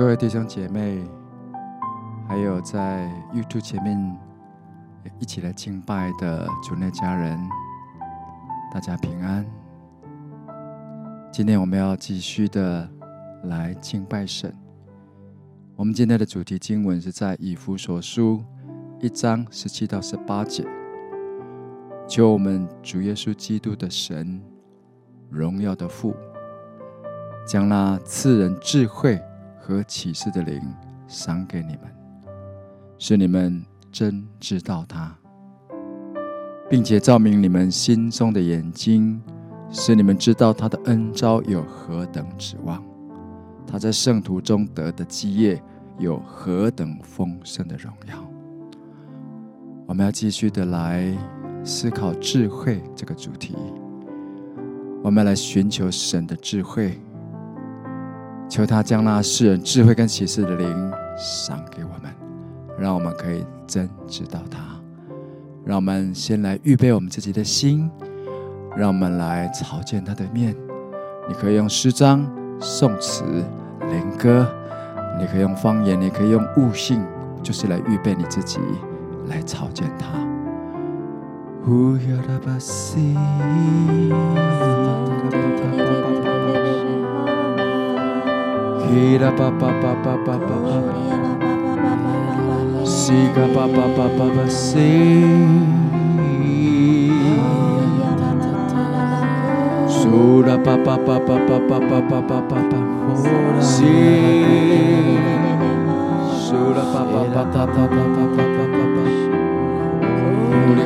各位弟兄姐妹，还有在 YouTube 前面一起来敬拜的主内家人，大家平安。今天我们要继续的来敬拜神。我们今天的主题经文是在以弗所书一章十七到十八节。求我们主耶稣基督的神，荣耀的父，将那赐人智慧和启示的灵赏给你们，使你们真知道他，并且照明你们心中的眼睛，使你们知道他的恩召有何等指望，他在圣徒中得的基业有何等丰盛的荣耀。我们要继续的来思考智慧这个主题，我们来寻求神的智慧。求他将那世人智慧跟启示的灵赏给我们，让我们可以真知道他。让我们先来预备我们自己的心，让我们来朝见他的面。你可以用诗章、颂词、灵歌，你可以用方言，你可以用悟性，就是来预备你自己来朝见他。希拉巴巴巴巴巴巴巴，西嘎巴巴巴巴巴西，苏拉巴巴巴巴巴巴巴巴巴巴巴，西，苏拉巴巴巴巴巴巴巴巴巴巴，乌里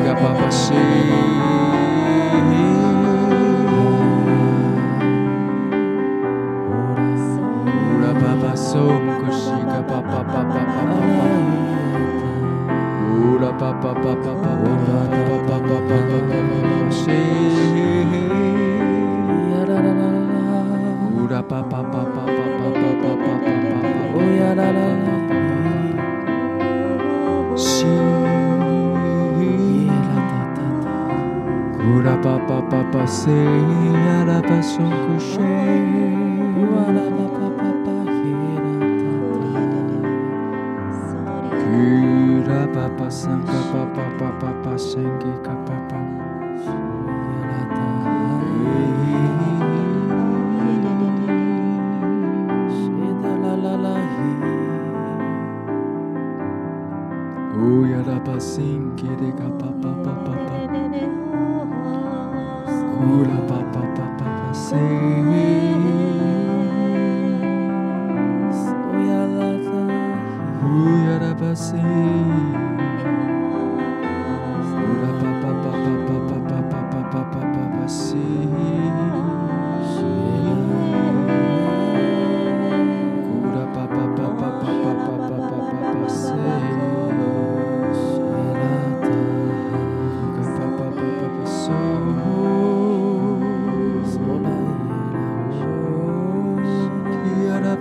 ba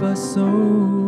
us so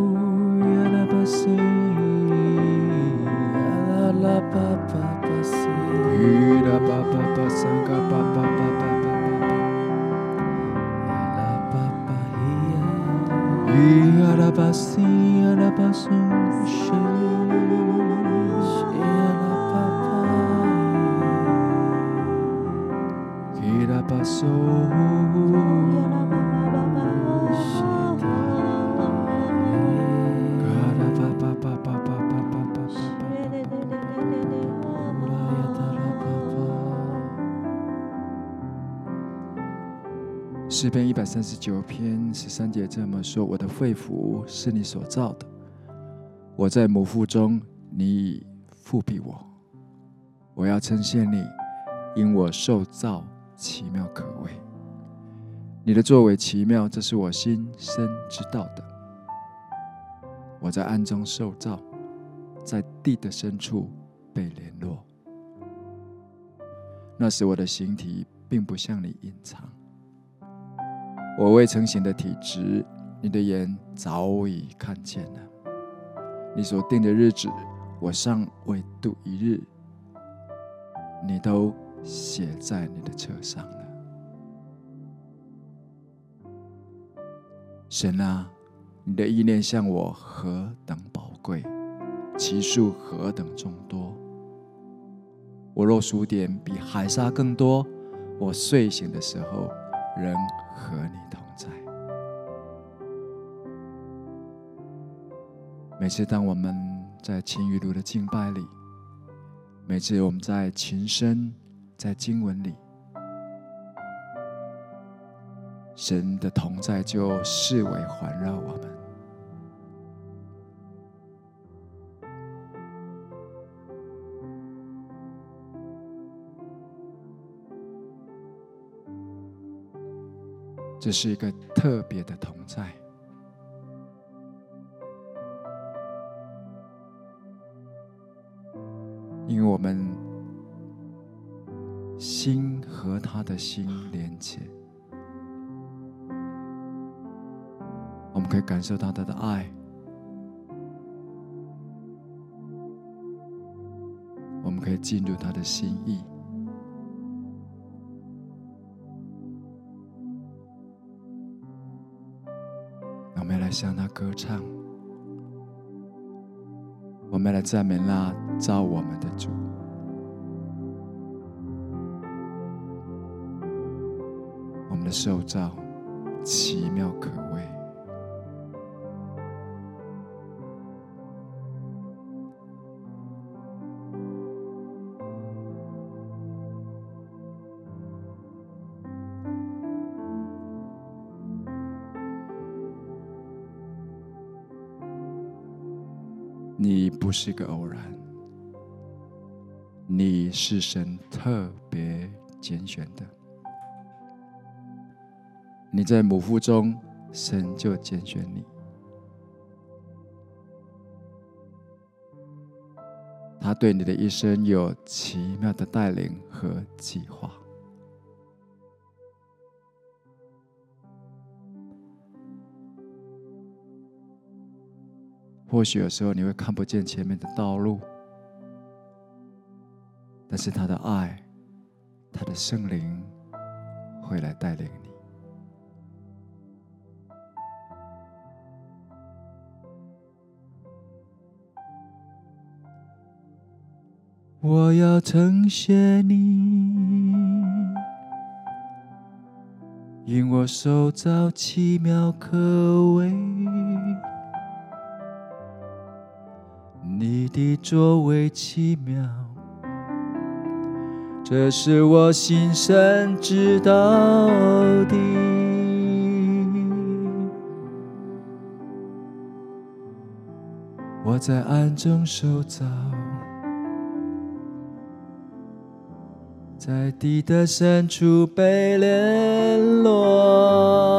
诗篇一百三十九篇十三节这么说：“我的肺腑是你所造的，我在母腹中，你已覆庇我。我要称谢你，因我受造奇妙可畏。你的作为奇妙，这是我心深知道的。我在暗中受造，在地的深处被联络。那时我的形体并不向你隐藏。”我未成形的体质，你的眼早已看见了。你所定的日子，我尚未度一日，你都写在你的册上了。神啊，你的意念向我何等宝贵，其数何等众多。我若数点比海沙更多，我睡醒的时候人和你同在。每次当我们在晴雨路的敬拜里，每次我们在琴声、在经文里，神的同在就视为环绕我们。这是一个特别的同在，因为我们心和他的心连接，我们可以感受到他的爱，我们可以进入他的心意。向他歌唱，我们来赞美那造我们的主。我们的受造奇妙可畏。是个偶然，你是神特别拣选的。你在母腹中，神就拣选你。他对你的一生有奇妙的带领和计划。或许有时候你会看不见前面的道路，但是他的爱，他的圣灵会来带领你。我要称谢你，因我手造奇妙可畏。你的作为奇妙，这是我心深知道的。我在暗中受造，在地的深处被联络。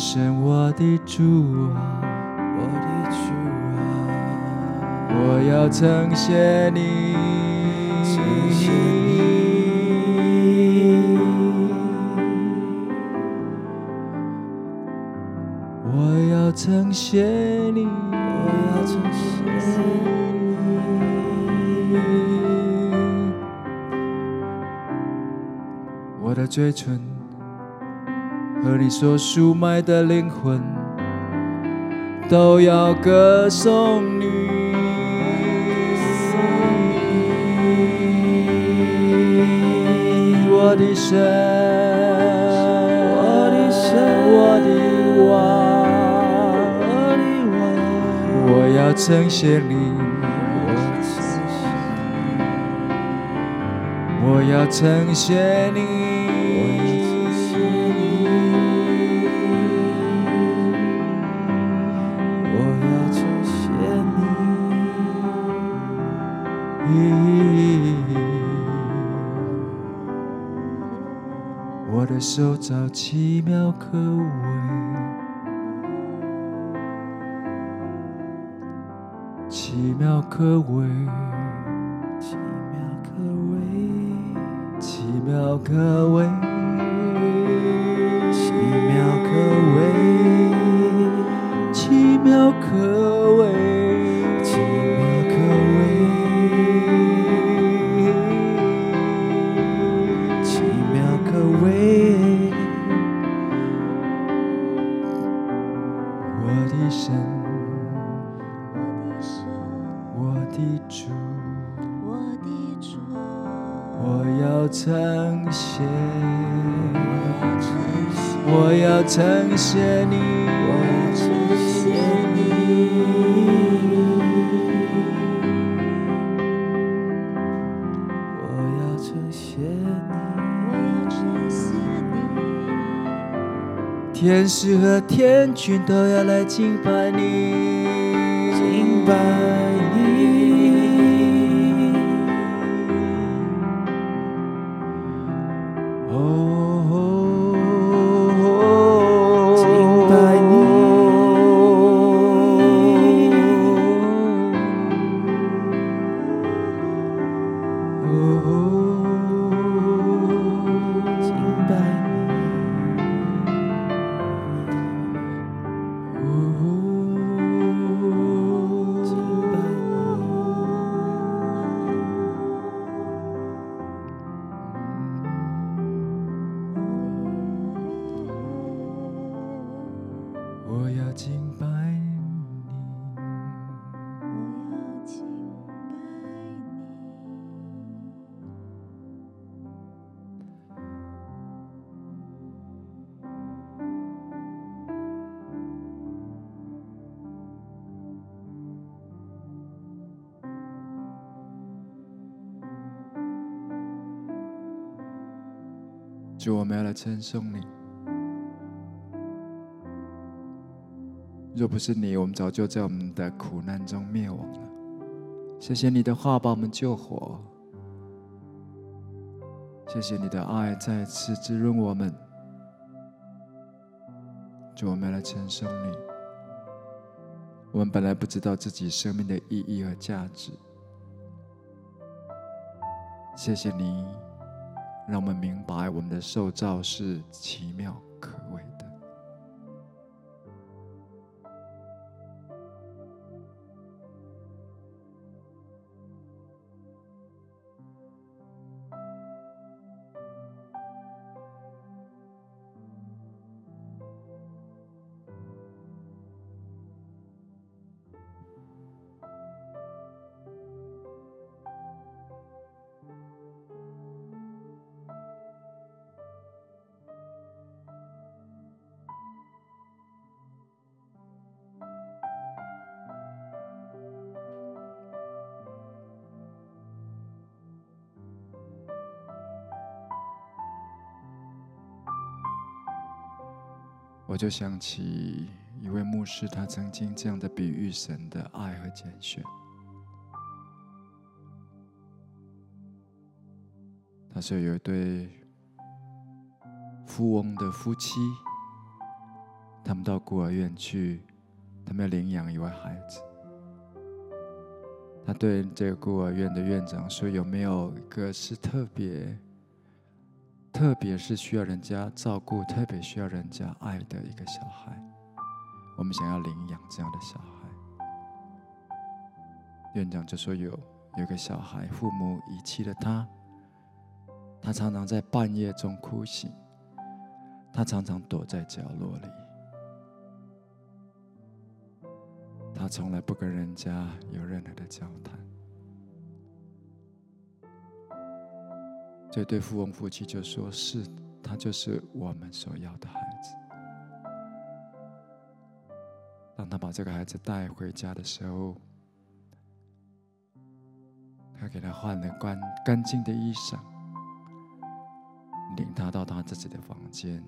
神，我的主啊，我的主啊，我要称谢你，称谢你，我要称谢你，我要称谢你，我的嘴唇。和你所赎买的灵魂，都要歌颂你，我的神，我的神，我的王，我的王，我要称谢你，我要称谢你。我的手造奇妙可畏，奇妙可畏，奇妙可畏，奇妙可畏，奇妙可畏，我要称谢你，我要称谢你。天使和天军都要来敬拜你，敬拜。主，我们要来称颂你。若不是你，我们早就在我们的苦难中灭亡了。谢谢你的话把我们救活，谢谢你的爱再次滋润我们。主，我们要来称颂你。我们本来不知道自己生命的意义和价值，谢谢你。让我们明白，我们的受造是奇妙。就想起一位牧师，他曾经这样的比喻神的爱和拣选。他说有一对富翁的夫妻，他们到孤儿院去，他们要领养一位孩子。他对这个孤儿院的院长说：“有没有一个是特别？”特别是需要人家照顾、特别需要人家爱的一个小孩，我们想要领养这样的小孩。院长就说有有个小孩，父母遗弃了他，他常常在半夜中哭醒，他常常躲在角落里，他从来不跟人家有任何的交谈。这对富翁夫妻就说：“是，他就是我们所要的孩子。”当他把这个孩子带回家的时候，他给他换了干干净的衣裳，领他到他自己的房间，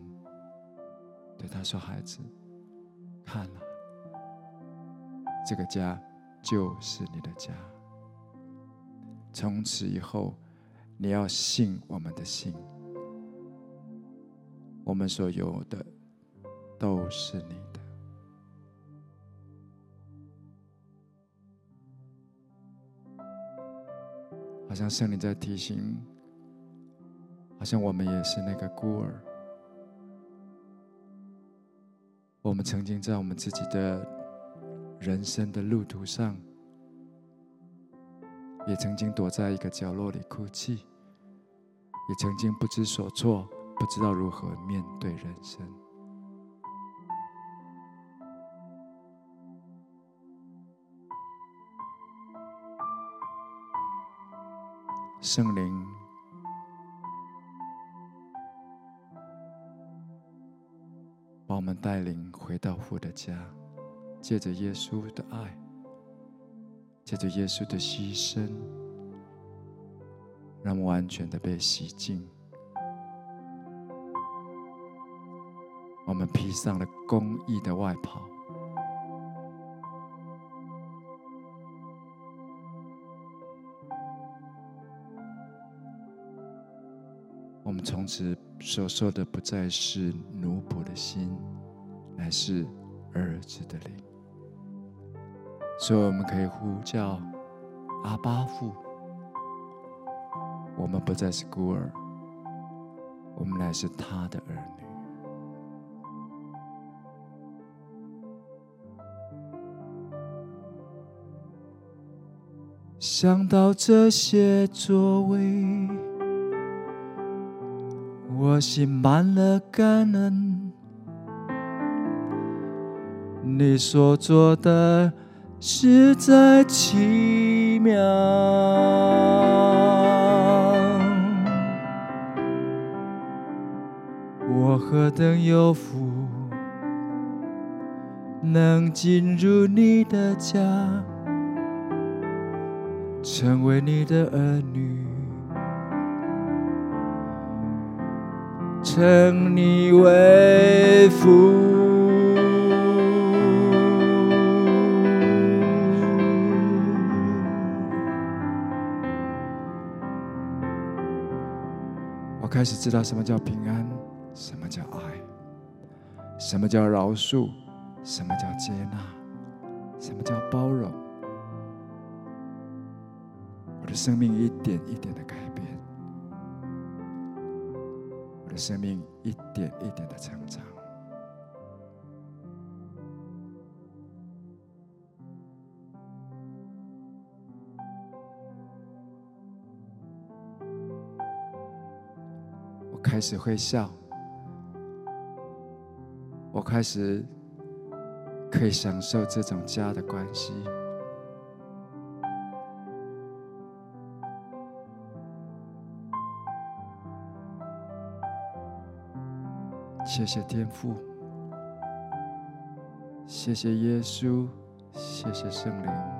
对他说：“孩子，看了，这个家就是你的家。从此以后。”你要信我们的信，我们所有的都是你的。好像圣灵在提醒，好像我们也是那个孤儿。我们曾经在我们自己的人生的路途上，也曾经躲在一个角落里哭泣。也曾经不知所措，不知道如何面对人生。圣灵，把我们带领回到父的家，借着耶稣的爱，借着耶稣的牺牲。让我们完全的被洗净。我们披上了公义的外袍。我们从此所受的不再是奴仆的心，乃是儿子的灵。所以我们可以呼叫阿巴父。我们不再是孤儿，我们乃是他的儿女。想到这些作为。我心满了感恩，你所做的实在奇妙。我何等有福，能进入你的家，成为你的儿女。称你为父，我开始知道什么叫平安，什么叫爱，什么叫饶恕，什么叫接纳，什么叫包容。我的生命一点一点的改变。我的生命一点一点的成长。我开始会笑，我开始可以享受这种家的关系。谢谢天父，谢谢耶稣，谢谢圣灵。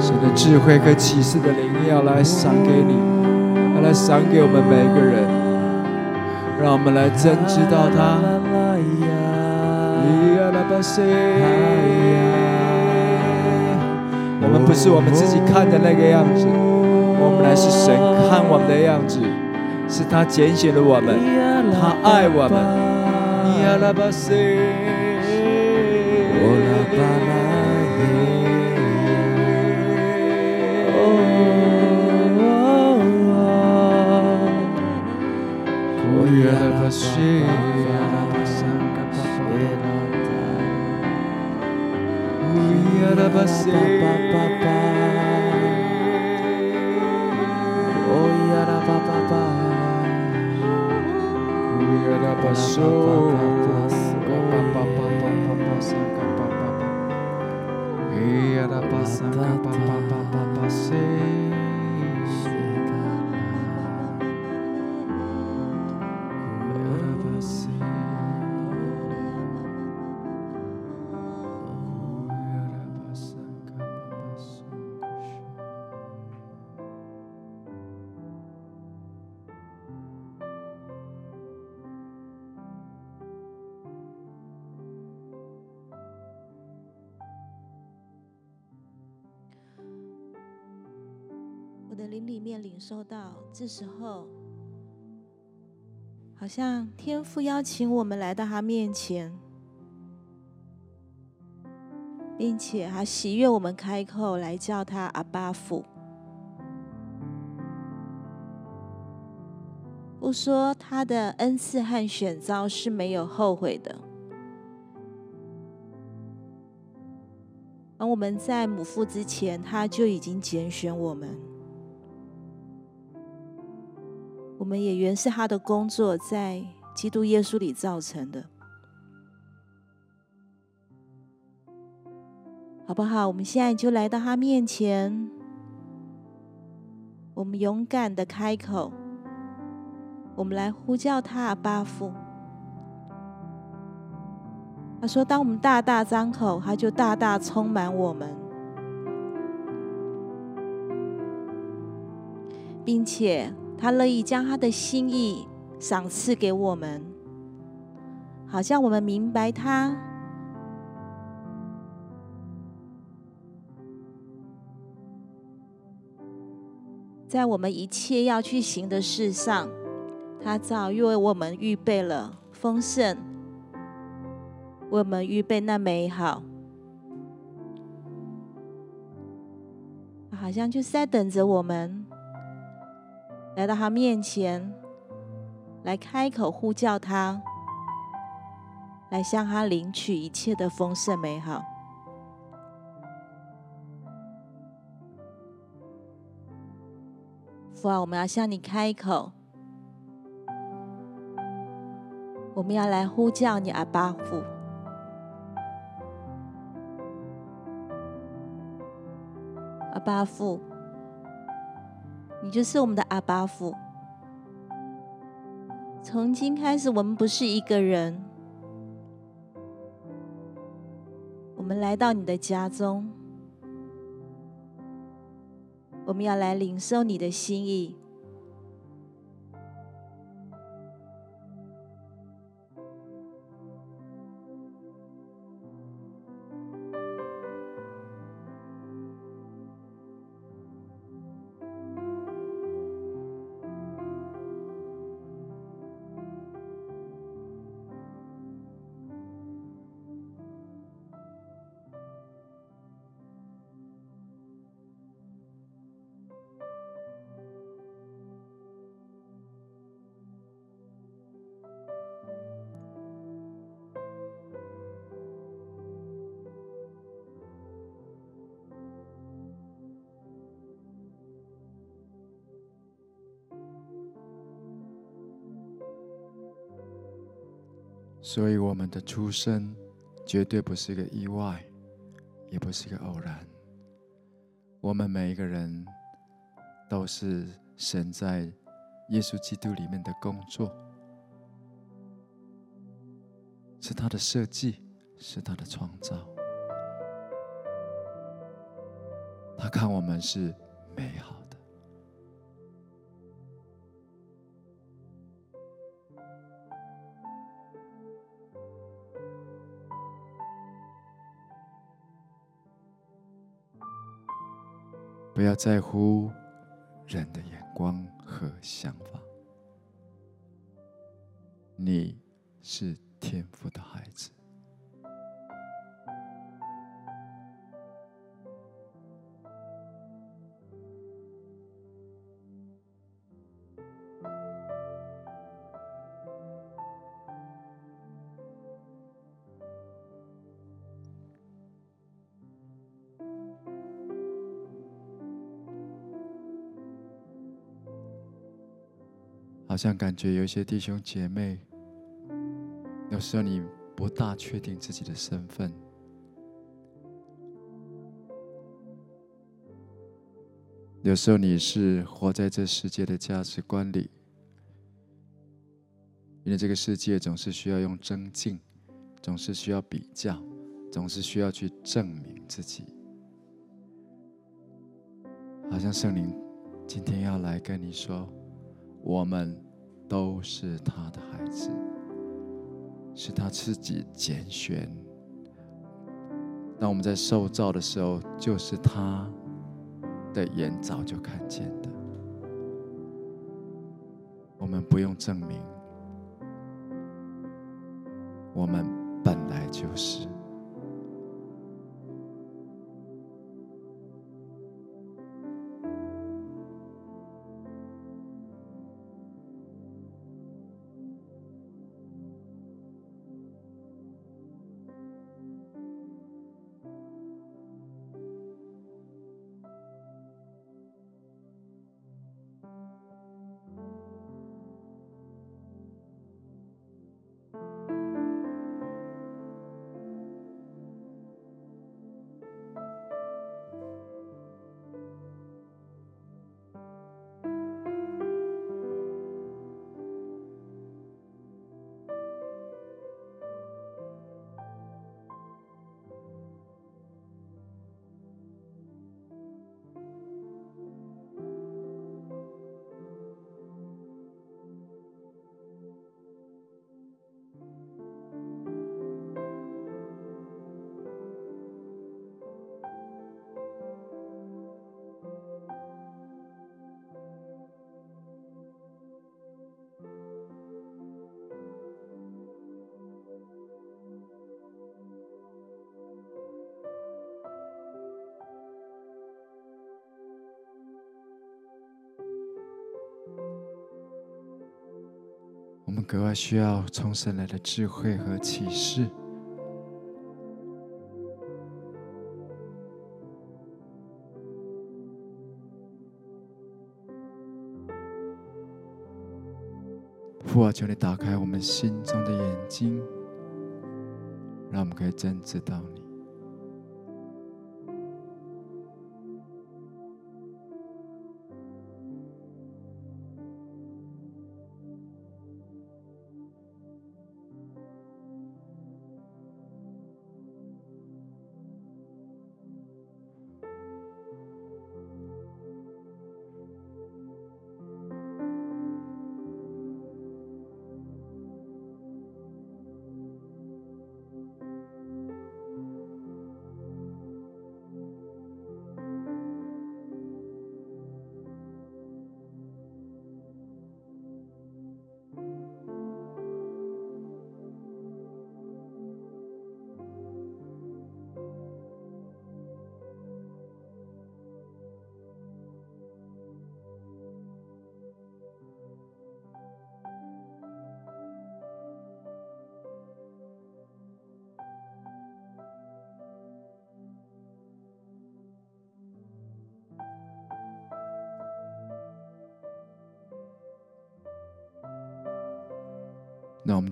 神的智慧和启示的灵要来赏给你，要来赏给我们每一个人，让我们来真知道他。我们不是我们自己看的那个样子，我们来是神看我们的样子，是他拣选了我们，他爱我们。never say. Oh, yada ba ba ba. Yada ba so. 受到，这时候好像天父邀请我们来到他面前，并且还喜悦我们开口来叫他阿爸父。不说他的恩赐和选召是没有后悔的，而我们在母父之前，他就已经拣选我们。我们也原是他的工作，在基督耶稣里造成的，好不好？我们现在就来到他面前，我们勇敢的开口，我们来呼叫他阿爸父。他说：“当我们大大张口，他就大大充满我们，并且。”他乐意将他的心意赏赐给我们，好像我们明白他，在我们一切要去行的事上，他早已为我们预备了丰盛，为我们预备那美好，好像就是在等着我们。来到他面前，来开口呼叫他，来向他领取一切的丰盛美好。父啊，我们要向你开口，我们要来呼叫你阿巴父，阿巴父。你就是我们的阿巴父。从今开始，我们不是一个人。我们来到你的家中，我们要来领受你的心意。所以，我们的出生绝对不是个意外，也不是个偶然。我们每一个人都是神在耶稣基督里面的工作，是他的设计，是他的创造。他看我们是美好的。不要在乎人的眼光和想法，你是天赋的孩子。好像感觉有一些弟兄姐妹，有时候你不大确定自己的身份，有时候你是活在这世界的价值观里，因为这个世界总是需要用增进，总是需要比较，总是需要去证明自己。好像圣灵今天要来跟你说，我们都是他的孩子，是他自己拣选。当我们在受造的时候，就是他的眼早就看见的。我们不用证明，我们本来就是。格外需要从神来的智慧和启示。父啊，求你打开我们心中的眼睛，让我们可以真知道你。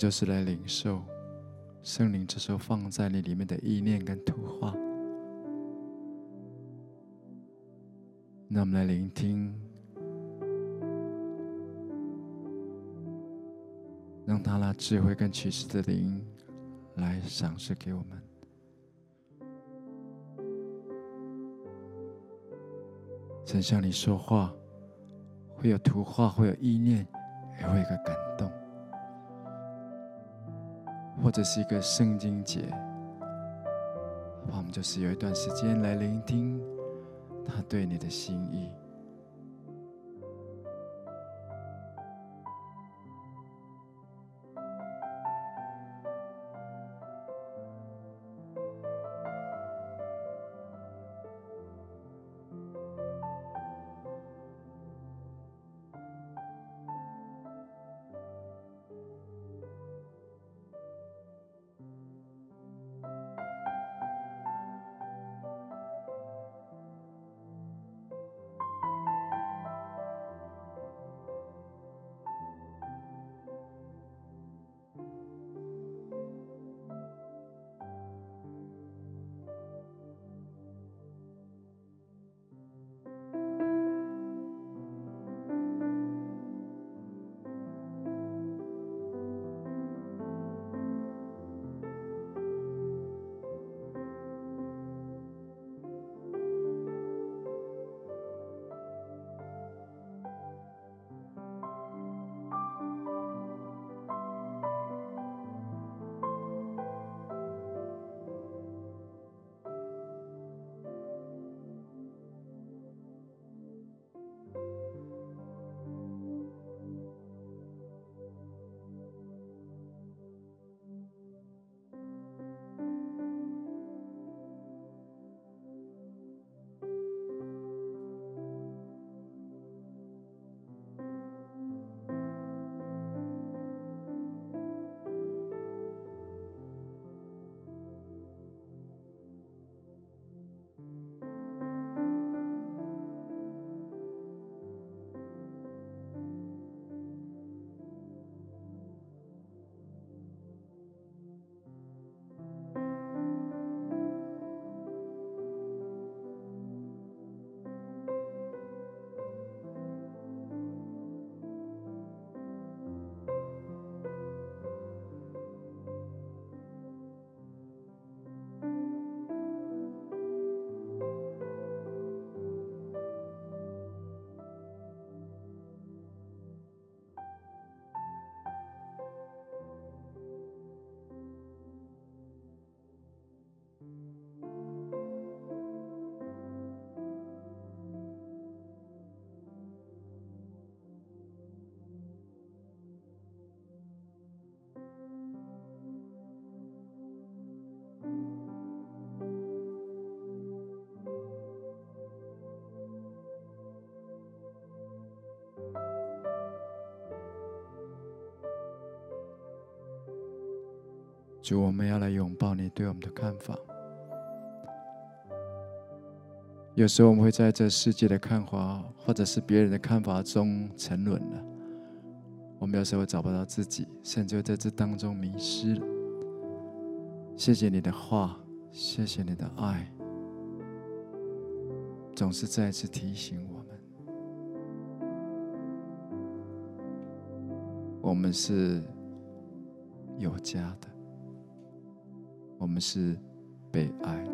就是来领受圣灵这时候放在你里面的意念跟图画。那我们来聆听，让他那智慧跟启示的灵来赏赐给我们。神向你说话，会有图画，会有意念，也会有一个感动。或者是一个圣经节，我们就是有一段时间来聆听他对你的心意。主，我们要来拥抱你对我们的看法。有时候我们会在这世界的看法，或者是别人的看法中沉沦了。我们有时候找不到自己，甚至会在这当中迷失了。谢谢你的话，谢谢你的爱，总是再次提醒我们，我们是有家的，我们是被爱的。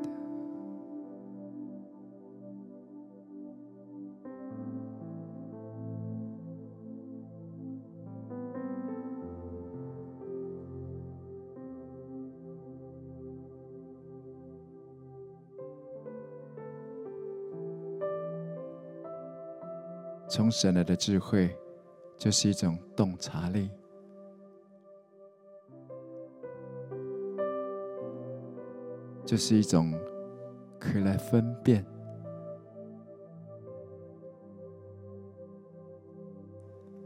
从神来的智慧，就是一种洞察力，就是一种可以来分辨，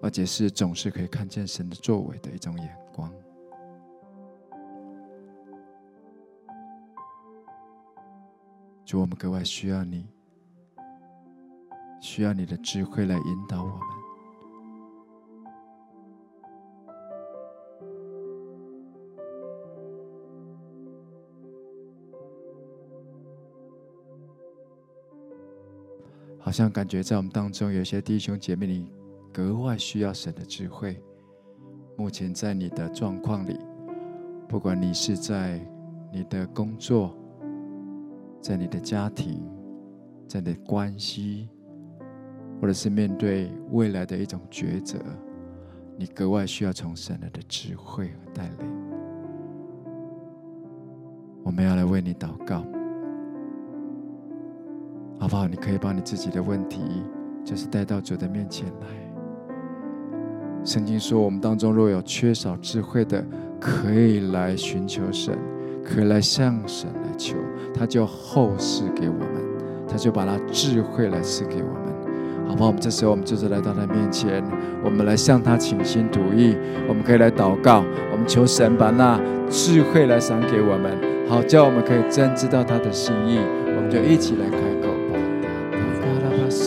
而且是总是可以看见神的作为的一种眼光。主，我们格外需要你。需要你的智慧来引导我们，好像感觉在我们当中有些弟兄姐妹，你格外需要神的智慧。目前在你的状况里，不管你是在你的工作，在你的家庭，在你的关系。或者是面对未来的一种抉择，你格外需要从神来的智慧和带领。我们要来为你祷告，好不好？你可以把你自己的问题，就是带到主的面前来。圣经说，我们当中若有缺少智慧的，可以来寻求神，可以来向神来求，他就厚赐给我们，他就把他智慧来赐给我们。好不好？我们这时候，我们就是来到他面前，我们来向他倾心吐意。我们可以来祷告，我们求神把那智慧来赏给我们，好叫我们可以真知道他的心意。我们就一起来开口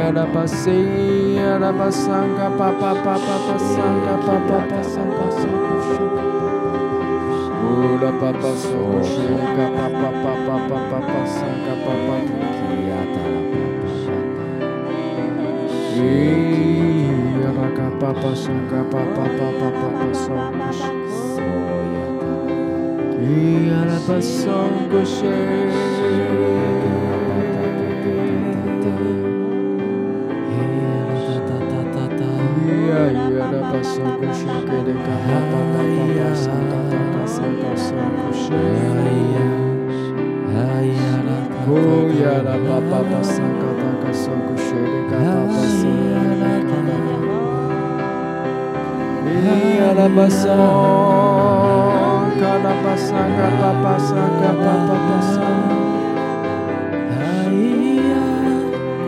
Iarabasei, Arabasanga, Papapapapasanga, Papapasanga, Ura Papasoshanga, Papapapapasanga, Papakiatarapapasanga. Iaraga Papasanga, Papapapapasanga. Iarabasanga, Shanga. Calabação, calabação, calabação, calabação. Aia,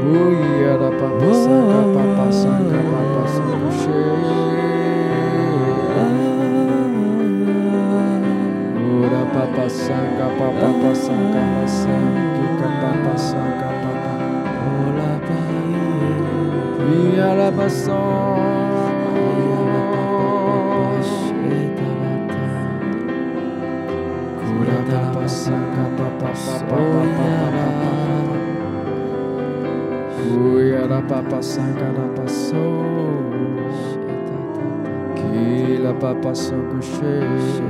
ui, era papação, calabação, calabação, cheia. Ora papação, calabação, calabação, que calabação, Via la passance et à la terre. Cura da passaca papa papa Cuia la papa sanca la passo. Qui la papa sanca chez.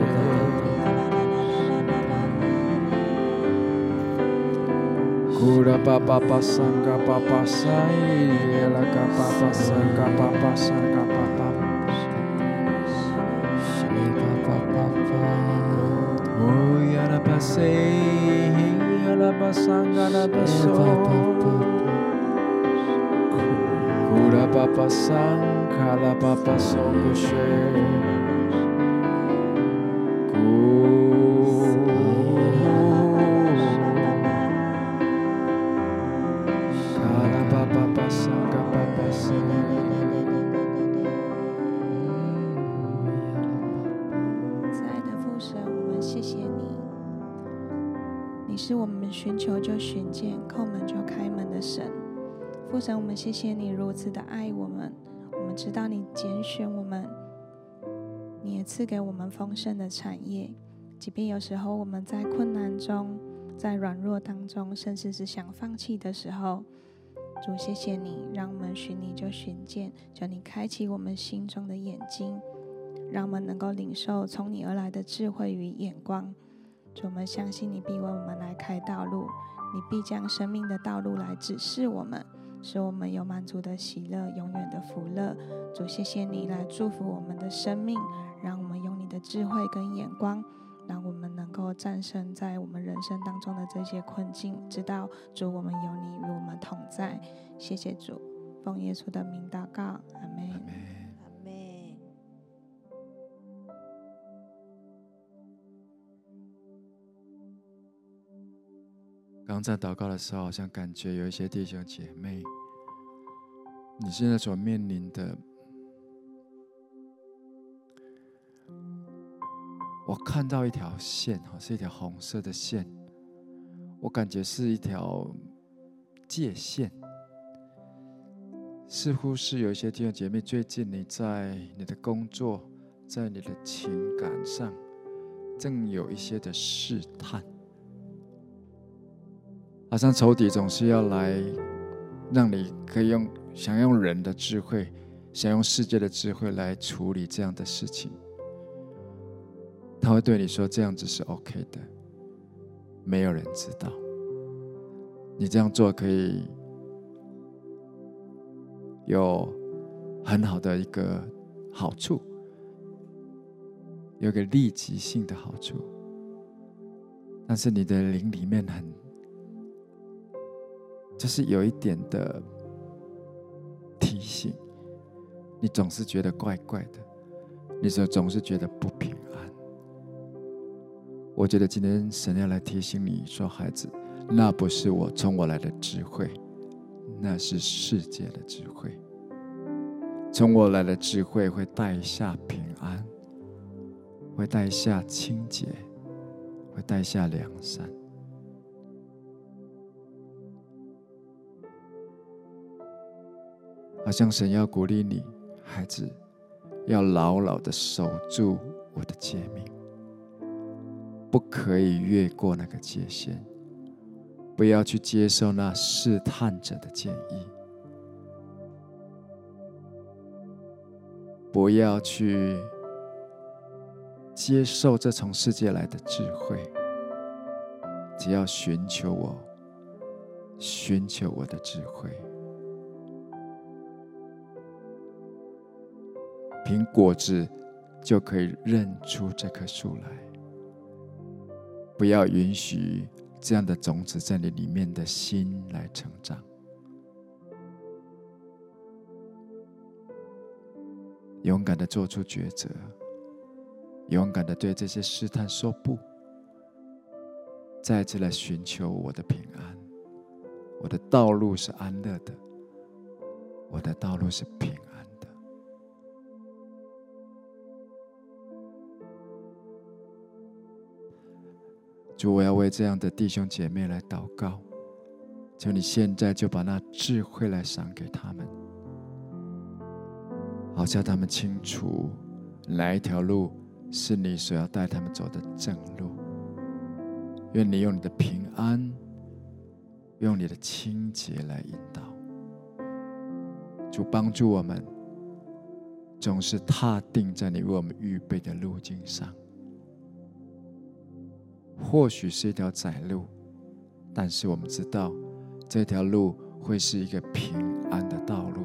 嘎巴巴桑嘎巴巴，谢巴巴巴巴，哦呀拉巴塞，呀拉巴桑嘎拉巴索。巴巴桑神，我们谢谢你如此的爱我们。我们知道你拣选我们，你也赐给我们丰盛的产业。即便有时候我们在困难中、在软弱当中，甚至是想放弃的时候，主谢谢你，让我们寻你就寻见，求你开启我们心中的眼睛，让我们能够领受从你而来的智慧与眼光。主，我们相信你必为我们来开道路，你必将生命的道路来指示我们。使我们有满足的喜乐，永远的福乐。主，谢谢你来祝福我们的生命，让我们用你的智慧跟眼光，让我们能够战胜在我们人生当中的这些困境。知道主，我们有你与我们同在。谢谢主，奉耶稣的名祷告，阿门。刚在祷告的时候，好像感觉有一些弟兄姐妹，你现在所面临的，我看到一条线，哈，是一条红色的线，我感觉是一条界限，似乎是有一些弟兄姐妹，最近你在你的工作，在你的情感上，正有一些的试探。好像仇敌总是要来，让你可以用想用人的智慧，想用世界的智慧来处理这样的事情。他会对你说这样子是 OK 的，没有人知道。你这样做可以有很好的一个好处，有个立即性的好处，但是你的灵里面很。就是有一点的提醒，你总是觉得怪怪的，你说总是觉得不平安。我觉得今天神要来提醒你说，孩子，那不是我从我来的智慧，那是世界的智慧。从我来的智慧会带下平安，会带下清洁，会带下良善。像神要鼓励你，孩子，要牢牢的守住我的诫命，不可以越过那个界限，不要去接受那试探者的建议，不要去接受这从世界来的智慧，只要寻求我，寻求我的智慧。凭果子就可以认出这棵树来。不要允许这样的种子在你里面的心来成长。勇敢的做出抉择，勇敢的对这些试探说不。再次来寻求我的平安。我的道路是安乐的，我的道路是平安。主，我要为这样的弟兄姐妹来祷告，求你现在就把那智慧来赏给他们，好叫他们清楚哪一条路是你所要带他们走的正路。愿你用你的平安，用你的清洁来引导，主帮助我们，总是踏定在你为我们预备的路径上。或许是一条窄路，但是我们知道，这条路会是一个平安的道路。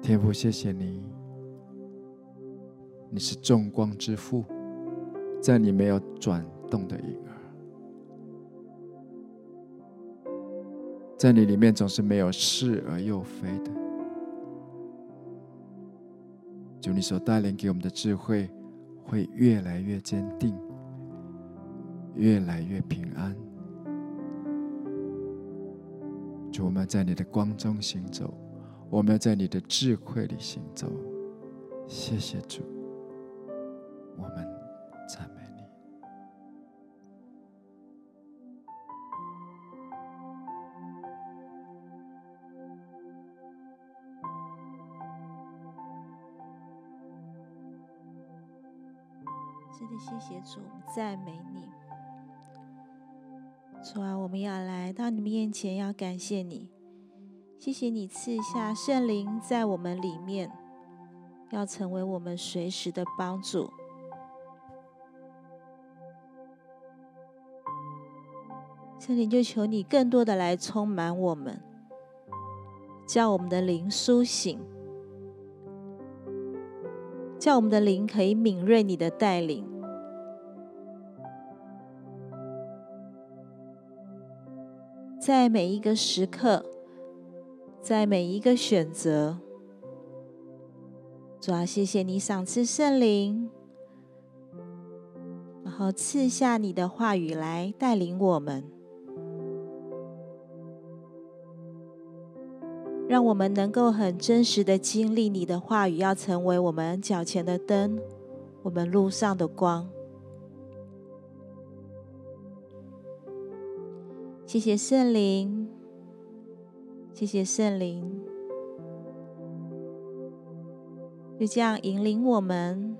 天父，谢谢你，你是众光之父，在你没有转动的影儿，在你里面总是没有是而又非的。主，你所带领给我们的智慧会越来越坚定，越来越平安。主，我们在你的光中行走。我们要在你的智慧里行走，谢谢主，赞美你。主啊，我们要来到你面前，要感谢你。谢谢你赐下圣灵在我们里面，要成为我们随时的帮助。圣灵就求你更多的来充满我们，叫我们的灵苏醒，叫我们的灵可以敏锐你的带领，在每一个时刻。在每一个选择，主啊，谢谢你赏赐圣灵，然后赐下你的话语来带领我们，让我们能够很真实的经历你的话语，要成为我们脚前的灯，我们路上的光。谢谢圣灵。谢谢圣灵，就这样引领我们。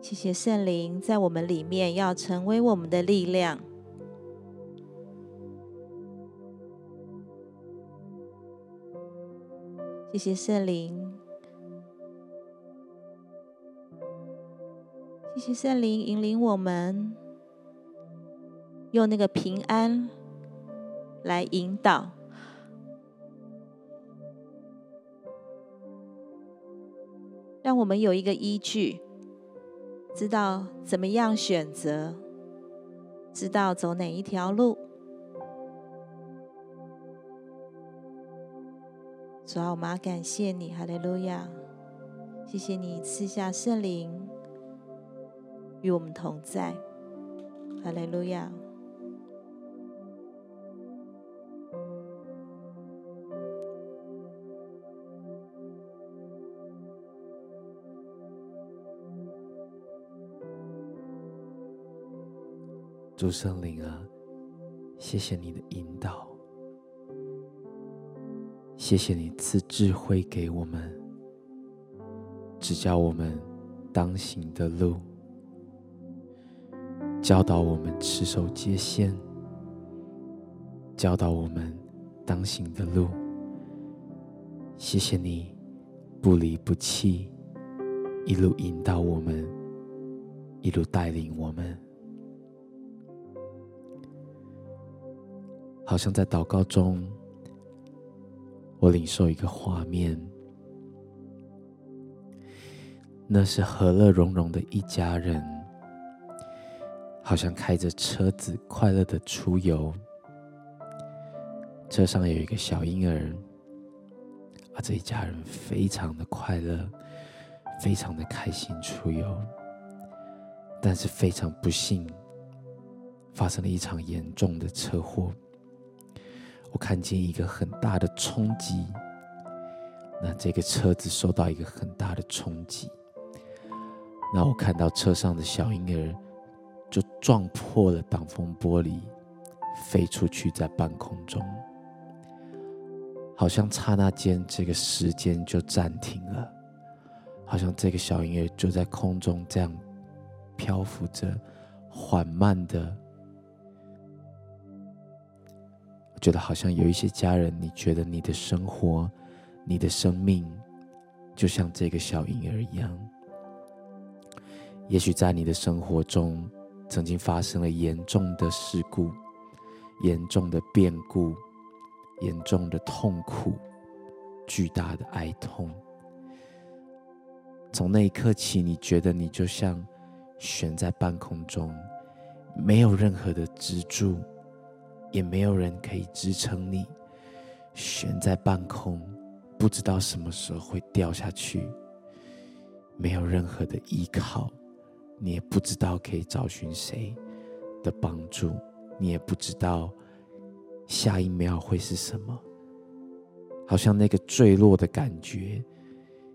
谢谢圣灵，在我们里面要成为我们的力量。谢谢圣灵，谢谢圣灵引领我们。用那个平安来引导，让我们有一个依据，知道怎么样选择，知道走哪一条路。主啊，我们要感谢你，哈利路亚！谢谢你赐下圣灵与我们同在，哈利路亚！主圣灵啊，谢谢你的引导，谢谢你赐智慧给我们，指教我们当行的路，教导我们持守界限，教导我们当行的路。谢谢你不离不弃，一路引导我们，一路带领我们。好像在祷告中，我领受一个画面，那是和乐融融的一家人，好像开着车子快乐的出游，车上有一个小婴儿，啊，这一家人非常的快乐，非常的开心出游，但是非常不幸，发生了一场严重的车祸。我看见一个很大的冲击，那这个车子受到一个很大的冲击，那我看到车上的小婴儿就撞破了挡风玻璃，飞出去，在半空中，好像刹那间，这个时间就暂停了，好像这个小婴儿就在空中这样漂浮着，缓慢的。我觉得好像有一些家人，你觉得你的生活、你的生命，就像这个小婴儿一样。也许在你的生活中，曾经发生了严重的事故、严重的变故、严重的痛苦、巨大的哀痛。从那一刻起，你觉得你就像悬在半空中，没有任何的支柱，也没有人可以支撑你，悬在半空，不知道什么时候会掉下去，没有任何的依靠。你也不知道可以找寻谁的帮助，你也不知道下一秒会是什么，好像那个坠落的感觉，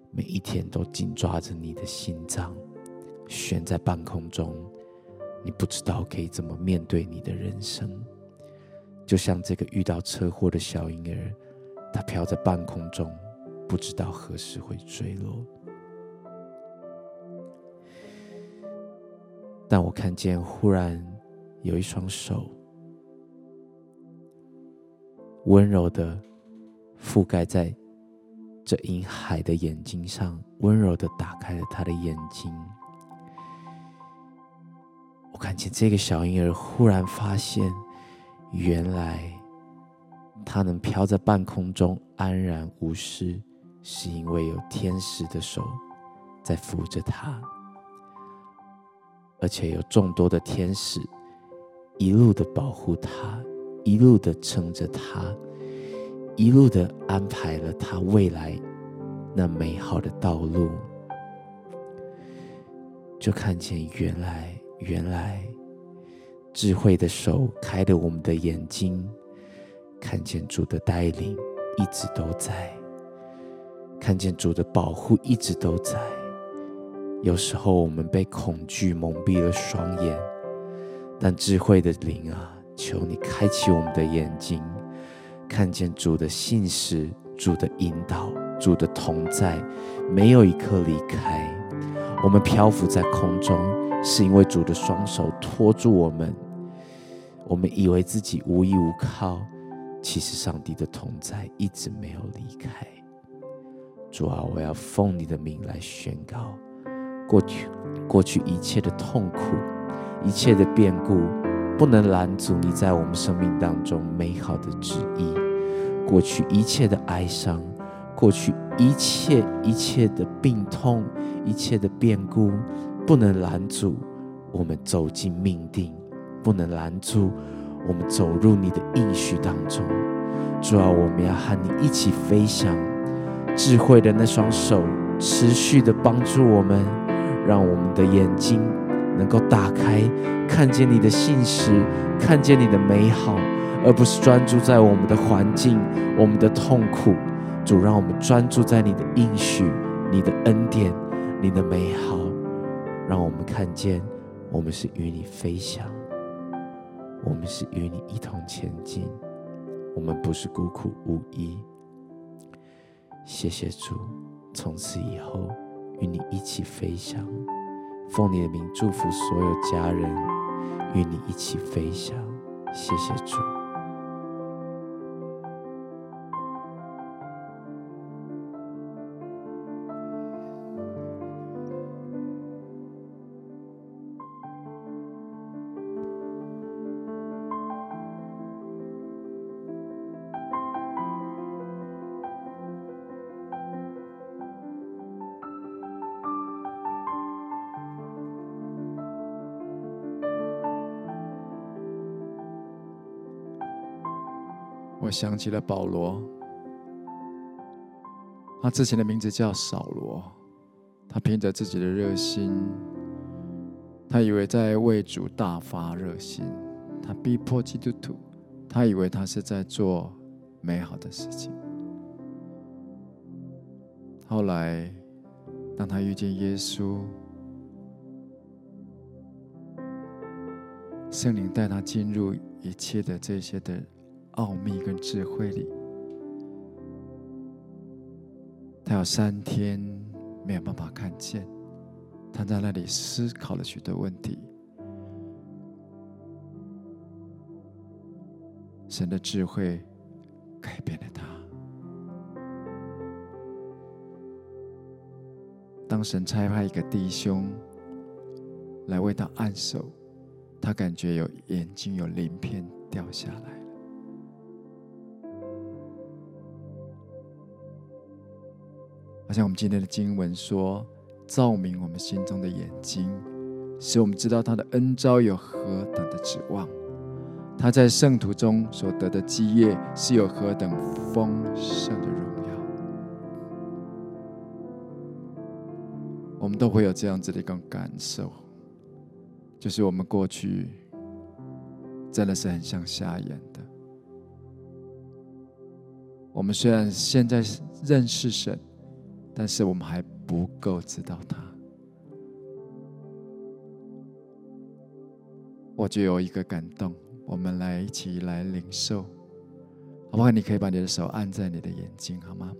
每一天都紧抓着你的心脏，悬在半空中，你不知道可以怎么面对你的人生，就像这个遇到车祸的小婴儿，他飘在半空中，不知道何时会坠落。但我看见，忽然有一双手，温柔的覆盖在这婴孩的眼睛上，温柔的打开了他的眼睛。我看见这个小婴儿忽然发现，原来他能飘在半空中安然无事，是因为有天使的手在扶着他。而且有众多的天使一路的保护他，一路的撑着他，一路的安排了他未来那美好的道路。就看见原来，原来智慧的手开了我们的眼睛，看见主的带领一直都在，看见主的保护一直都在。有时候我们被恐惧蒙蔽了双眼，但智慧的灵啊，求你开启我们的眼睛，看见主的信实、主的引导、主的同在，没有一刻离开。我们漂浮在空中，是因为主的双手托住我们。我们以为自己无依无靠，其实上帝的同在一直没有离开。主啊，我要奉你的名来宣告。过去，过去一切的痛苦，一切的变故，不能拦阻你在我们生命当中美好的旨意。过去一切的哀伤，过去一切一切的病痛，一切的变故，不能拦阻我们走进命定，不能拦阻我们走入你的应许当中。主啊，我们要和你一起飞翔，智慧的那双手持续的帮助我们。让我们的眼睛能够打开，看见你的信实，看见你的美好，而不是专注在我们的环境、我们的痛苦。主，让我们专注在你的应许、你的恩典、你的美好。让我们看见，我们是与你飞翔，我们是与你一同前进，我们不是孤苦无依。谢谢主，从此以后。与你一起飞翔，奉你的名祝福所有家人，与你一起飞翔。谢谢主。我想起了保罗，他之前的名字叫扫罗，他凭着自己的热心，他以为在为主大发热心，他逼迫基督徒，他以为他是在做美好的事情。后来，当他遇见耶稣，圣灵带他进入一切的这些的奥秘跟智慧里。他有三天没有办法看见，他在那里思考了许多问题。神的智慧改变了他。当神差派一个弟兄来为他按手，他感觉有眼睛有鳞片掉下来。好像我们今天的经文说：“照明我们心中的眼睛，使我们知道他的恩召有何等的指望。他在圣徒中所得的基业是有何等丰盛的荣耀。”我们都会有这样子的一个感受，就是我们过去真的是很像瞎眼的。我们虽然现在认识神。但是我们还不够知道他，我就有一个感动，我们来一起来领受，好不好？你可以把你的手按在你的眼睛，好吗？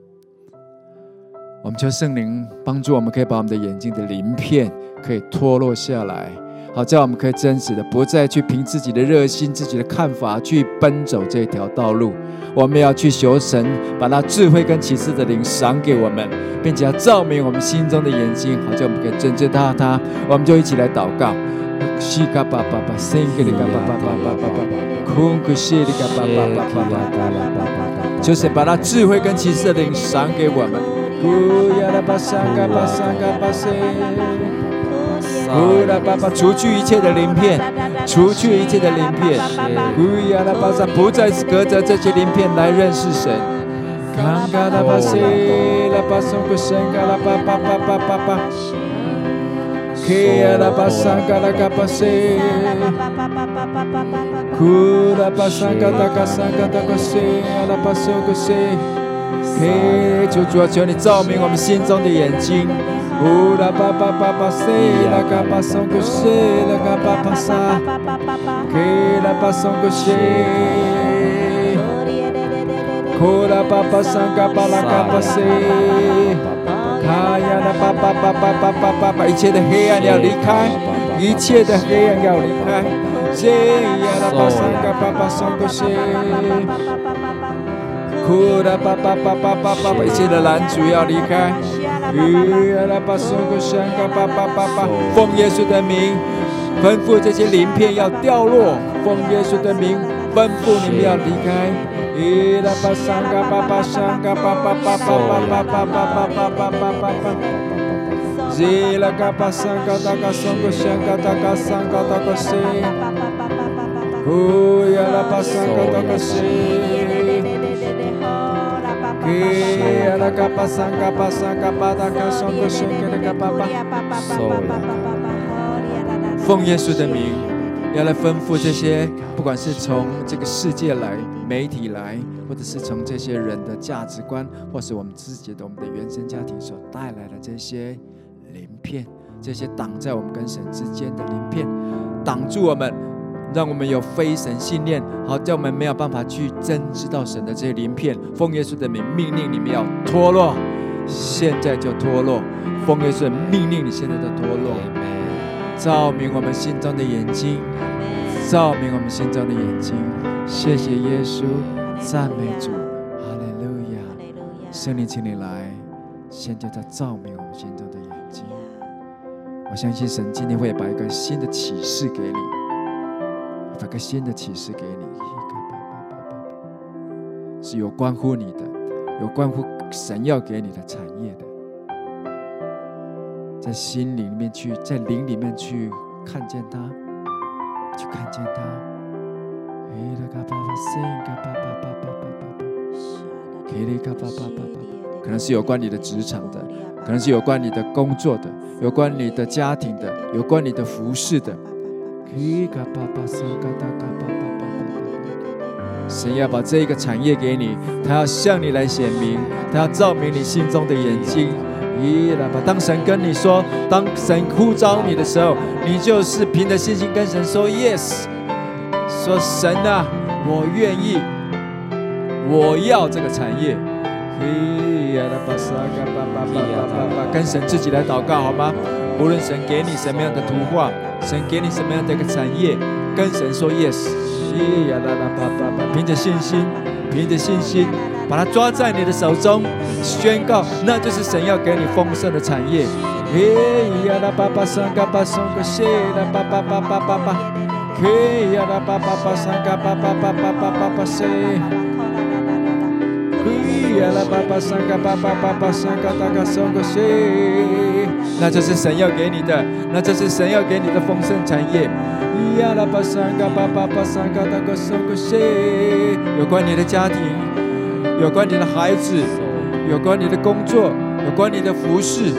我们求圣灵帮助我们，可以把我们的眼睛的鳞片可以脱落下来。好，这样我们可以真实的不再去凭自己的热心、自己的看法去奔走这条道路。我们要去求神，把那智慧跟启示的灵赏给我们，并且要照明我们心中的眼睛，好叫我们可以真正他他。我们就一起来祷告。西嘎巴巴巴，圣格里嘎巴巴，空格西里嘎巴巴巴巴巴巴，求神把那智慧跟启示的灵赏给我们。呼啦巴巴，除去一切的鳞片，除去一切的鳞片。呼呀啦巴桑，不再隔着这些鳞片来认识神。康嘎啦巴西，啦巴松个神嘎啦巴巴巴巴巴巴。嘿呀啦巴桑嘎啦嘎巴西。呼啦巴桑嘎达嘎桑嘎达个西，呀啦巴松个西。嘿，求主啊，求你照明我们心中的眼睛。呼啦巴巴巴巴西，啦嘎巴松个西，啦嘎巴巴沙，嘿啦巴松个西，呼啦巴巴桑嘎巴啦嘎巴西，卡呀啦巴巴巴巴巴巴巴巴，一切的黑暗要离开，一切的黑暗要离开，西呀啦巴桑嘎巴巴松个西，呼啦巴巴巴巴巴巴巴，一切的拦阻要离开。奉耶稣的名，吩咐这些鳞片要掉落。奉耶稣的名，吩咐你们要离开。奉耶稣的名，要来吩咐这些，不管是从这个世界来、媒体来，或者是从这些人的价值观，或是我们自己的、我们的原生家庭所带来的这些鳞片，这些挡在我们跟神之间的鳞片，挡住我们。让我们有非神信念，好叫我们没有办法去真知道神的这些鳞片。奉耶稣的名命令你们要脱落，现在就脱落。奉耶稣的命令你现在就脱落。照明我们心中的眼睛，照明我们心中的眼睛。谢谢耶稣，赞美主，哈利路亚。圣灵，请你来，现在在照明我们心中的眼睛。我相信神今天会把一个新的启示给你。发个新的启示给你，是有关乎你的，有关乎神要给你的产业的，在心里面去，在灵里面去看见他，去看见他。可能是有关你的职场的，可能是有关你的工作的，有关你的家庭的，有关你的服饰的。神要把这个产业给你，他要向你来显明，他要照明你心中的眼睛。咦，来吧！当神跟你说，当神呼召你的时候，你就是凭着信心跟神说 yes。说神啊，我愿意，我要这个产业。跟神自己来祷告好吗？无论神给你什么样的图画，神给你什么样的一个产业，跟神说 yes。凭着信心，凭着信心，把它抓在你的手中，宣告，那就是神要给你丰盛的产业。那这是神要给你的，那这是神要给你的丰盛产业。有关你的家庭，有关你的孩子，有关你的工作，有关你的服侍。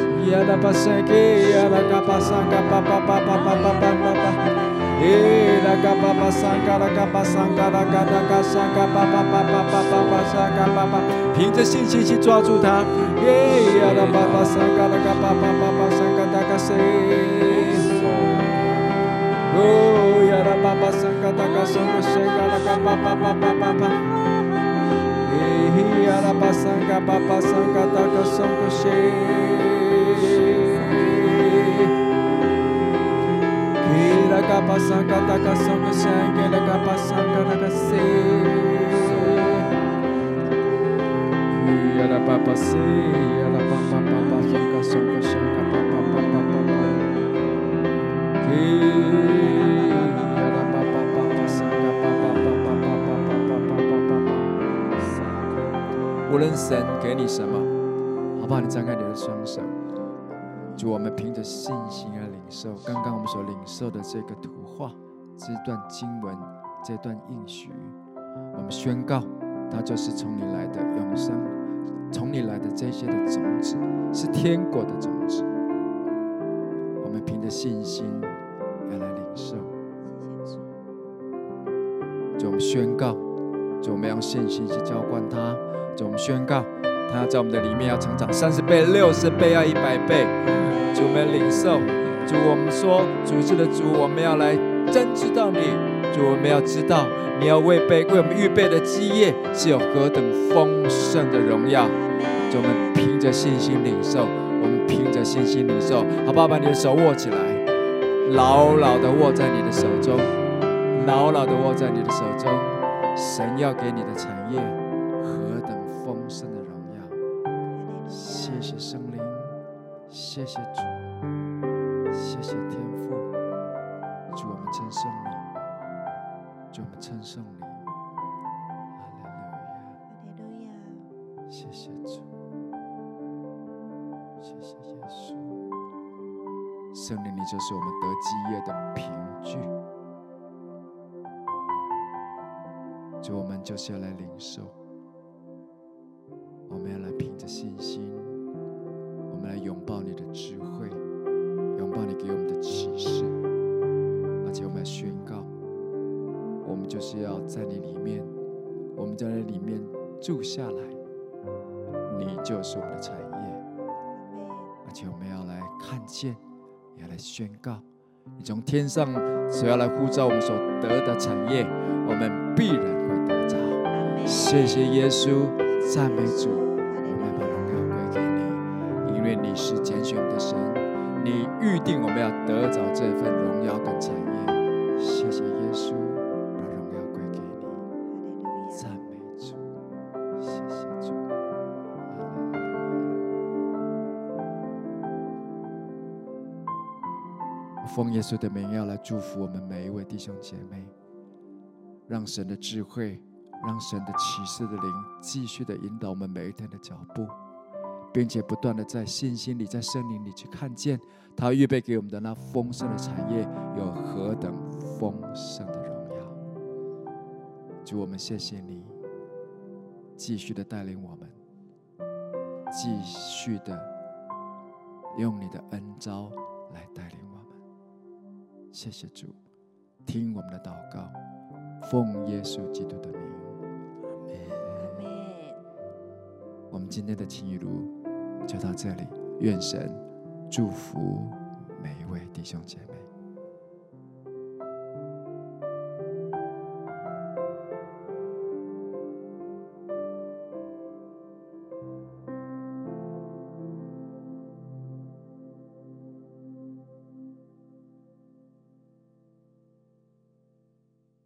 耶，拉嘎巴巴桑嘎拉嘎巴桑嘎拉嘎达嘎桑嘎巴巴巴巴巴巴巴桑嘎巴巴，凭着信心去抓住它。耶，呀拉巴巴桑嘎拉嘎巴巴巴巴桑嘎达嘎西。哦，呀拉巴巴桑嘎达嘎桑嘎西嘎拉嘎巴巴巴巴巴巴。耶，呀拉巴桑嘎巴巴桑嘎达嘎桑嘎西。无论神给你什么，好不好？你张开你的双手。主，我们凭着信心而领受刚刚我们所领受的这个图画、这段经文、这段应许，我们宣告，它就是从你来的永生，从你来的这些的种子，是天国的种子。我们凭着信心要来领受。就我们宣告，就我们用信心去浇灌它。就我们宣告。他在我们的里面要成长三十倍、六十倍、要一百倍。主，我们领受。主，我们说，主是的主，我们要来真知道你。主，我们要知道你要为备为我们预备的基业是有何等丰盛的荣耀。主，我们凭着信心领受，我们凭着信心领受，好不好？把你的手握起来，牢牢的握在你的手中，牢牢的握在你的手中。神要给你的产业谢谢主，谢谢天父，主我们称颂你，主我们称颂你，哈利路亚，谢谢主，谢谢耶稣，圣灵你就是我们得基业的凭据，主我们就是要来领受，我们要来凭着信心。我们来拥抱你的智慧，拥抱你给我们的启示，而且我们要宣告，我们就是要在你里面，我们在那里面住下来，你就是我们的产业，而且我们要来看见，也要来宣告，你从天上只要来呼召我们所得的产业，我们必然会得着。谢谢耶稣，赞美主。拣选的神，你预定我们要得着这份荣耀跟产业。谢谢耶稣，把荣耀归给你，赞美主，谢谢主。奉耶稣的名，要来祝福我们每一位弟兄姐妹，让神的智慧，让神的启示的灵，继续的引导我们每一天的脚步。并且不断的在信心里，在森林里去看见他预备给我们的那丰盛的产业有何等丰盛的荣耀。主，我们谢谢你，继续的带领我们，继续的用你的恩招来带领我们。谢谢主，听我们的祷告，奉耶稣基督的名。我们今天的情雨露就到这里，愿神祝福每一位弟兄姐妹。